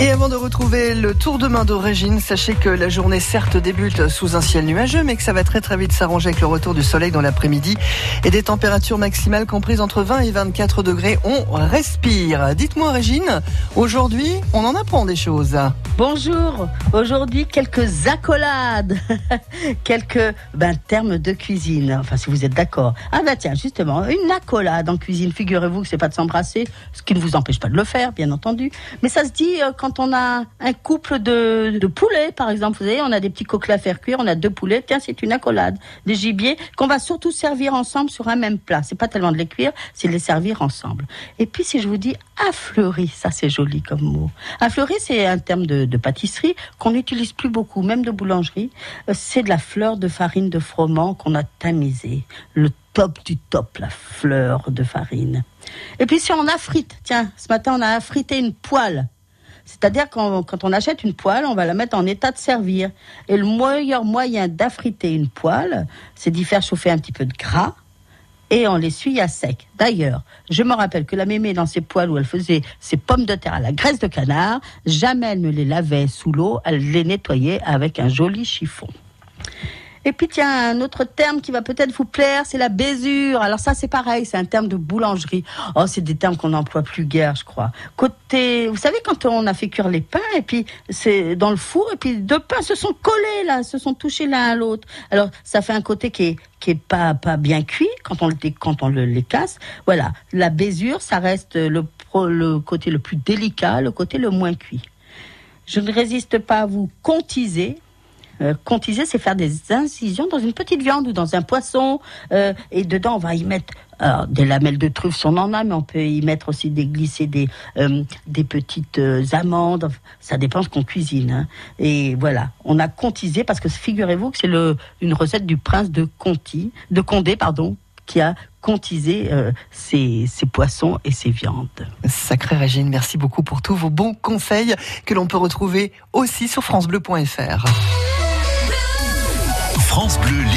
Et avant de retrouver le tour de main d'origine, sachez que la journée certes débute sous un ciel nuageux, mais que ça va très très vite s'arranger avec le retour du soleil dans l'après-midi et des températures maximales comprises entre 20 et 24 degrés. On respire. Dites-moi Régine, aujourd'hui on en apprend des choses. Bonjour, aujourd'hui quelques accolades, quelques ben, termes de cuisine, enfin si vous êtes d'accord. Ah bah tiens, justement, une accolade en cuisine, figurez-vous que c'est pas de s'embrasser, ce qui ne vous empêche pas de le faire, bien entendu, mais ça se dit euh, quand on a un couple de, poulets, par exemple, vous savez, on a des petits coquelets à faire cuire, on a deux poulets, tiens, c'est une accolade, des gibiers qu'on va surtout servir ensemble sur un même plat. C'est pas tellement de les cuire, c'est de les servir ensemble. Et puis si je vous dis affleuri, ça c'est joli comme mot. Affleuri, c'est un terme de, de pâtisserie qu'on n'utilise plus beaucoup, même de boulangerie. Euh, C'est de la fleur de farine de froment qu'on a tamisée. Le top du top, la fleur de farine. Et puis si on affrite, tiens, ce matin on a affrité une poêle. C'est-à-dire quand, quand on achète une poêle, on va la mettre en état de servir. Et le meilleur moyen d'affriter une poêle, c'est d'y faire chauffer un petit peu de gras et on l'essuie à sec. D'ailleurs, je me rappelle que la mémé dans ses poêles où elle faisait ses pommes de terre à la graisse de canard, jamais elle ne les lavait sous l'eau, elle les nettoyait avec un joli chiffon. Et puis tiens, un autre terme qui va peut-être vous plaire, c'est la baisure. Alors ça c'est pareil, c'est un terme de boulangerie. Oh, c'est des termes qu'on n'emploie plus guère, je crois. Côté, vous savez quand on a fait cuire les pains et puis c'est dans le four et puis deux pains se sont collés là, se sont touchés l'un à l'autre. Alors ça fait un côté qui est qui est pas pas bien cuit quand on le quand on le, les casse. Voilà, la baisure, ça reste le le côté le plus délicat, le côté le moins cuit. Je ne résiste pas à vous contiser. Euh, contiser, c'est faire des incisions dans une petite viande ou dans un poisson. euh, et dedans, on va y mettre des lamelles de truffe, si on en a, mais on peut y mettre aussi des glisser des, euh, des petites euh, amandes. Ça dépend ce qu'on cuisine. hein. Et voilà, on a contisé parce que figurez-vous que c'est une recette du prince de Conti, de Condé, pardon, qui a contisé euh, ses, ses poissons et ses viandes. Sacrée Régine, merci beaucoup pour tous vos bons conseils que l'on peut retrouver aussi sur francebleu.fr. France Bleu.